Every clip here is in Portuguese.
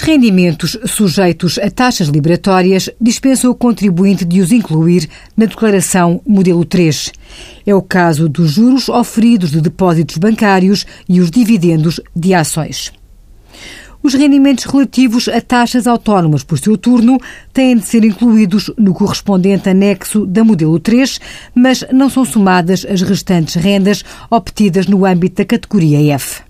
rendimentos sujeitos a taxas liberatórias dispensam o contribuinte de os incluir na declaração modelo 3. É o caso dos juros oferidos de depósitos bancários e os dividendos de ações. Os rendimentos relativos a taxas autónomas, por seu turno, têm de ser incluídos no correspondente anexo da modelo 3, mas não são somadas as restantes rendas obtidas no âmbito da categoria F.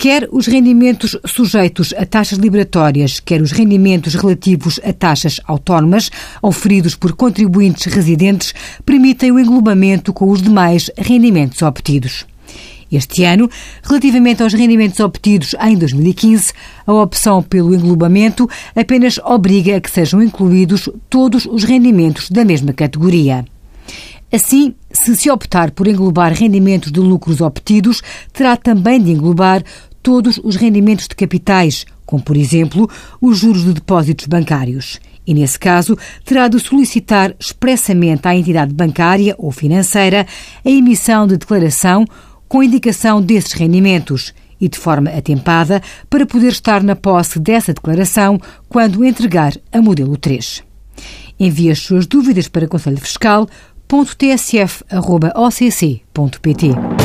Quer os rendimentos sujeitos a taxas liberatórias, quer os rendimentos relativos a taxas autónomas, oferidos por contribuintes residentes, permitem o englobamento com os demais rendimentos obtidos. Este ano, relativamente aos rendimentos obtidos em 2015, a opção pelo englobamento apenas obriga a que sejam incluídos todos os rendimentos da mesma categoria. Assim, se se optar por englobar rendimentos de lucros obtidos, terá também de englobar todos os rendimentos de capitais, como, por exemplo, os juros de depósitos bancários. E, nesse caso, terá de solicitar expressamente à entidade bancária ou financeira a emissão de declaração com indicação desses rendimentos e de forma atempada para poder estar na posse dessa declaração quando entregar a modelo 3. Envie as suas dúvidas para conselhofiscal.tsf.occ.pt.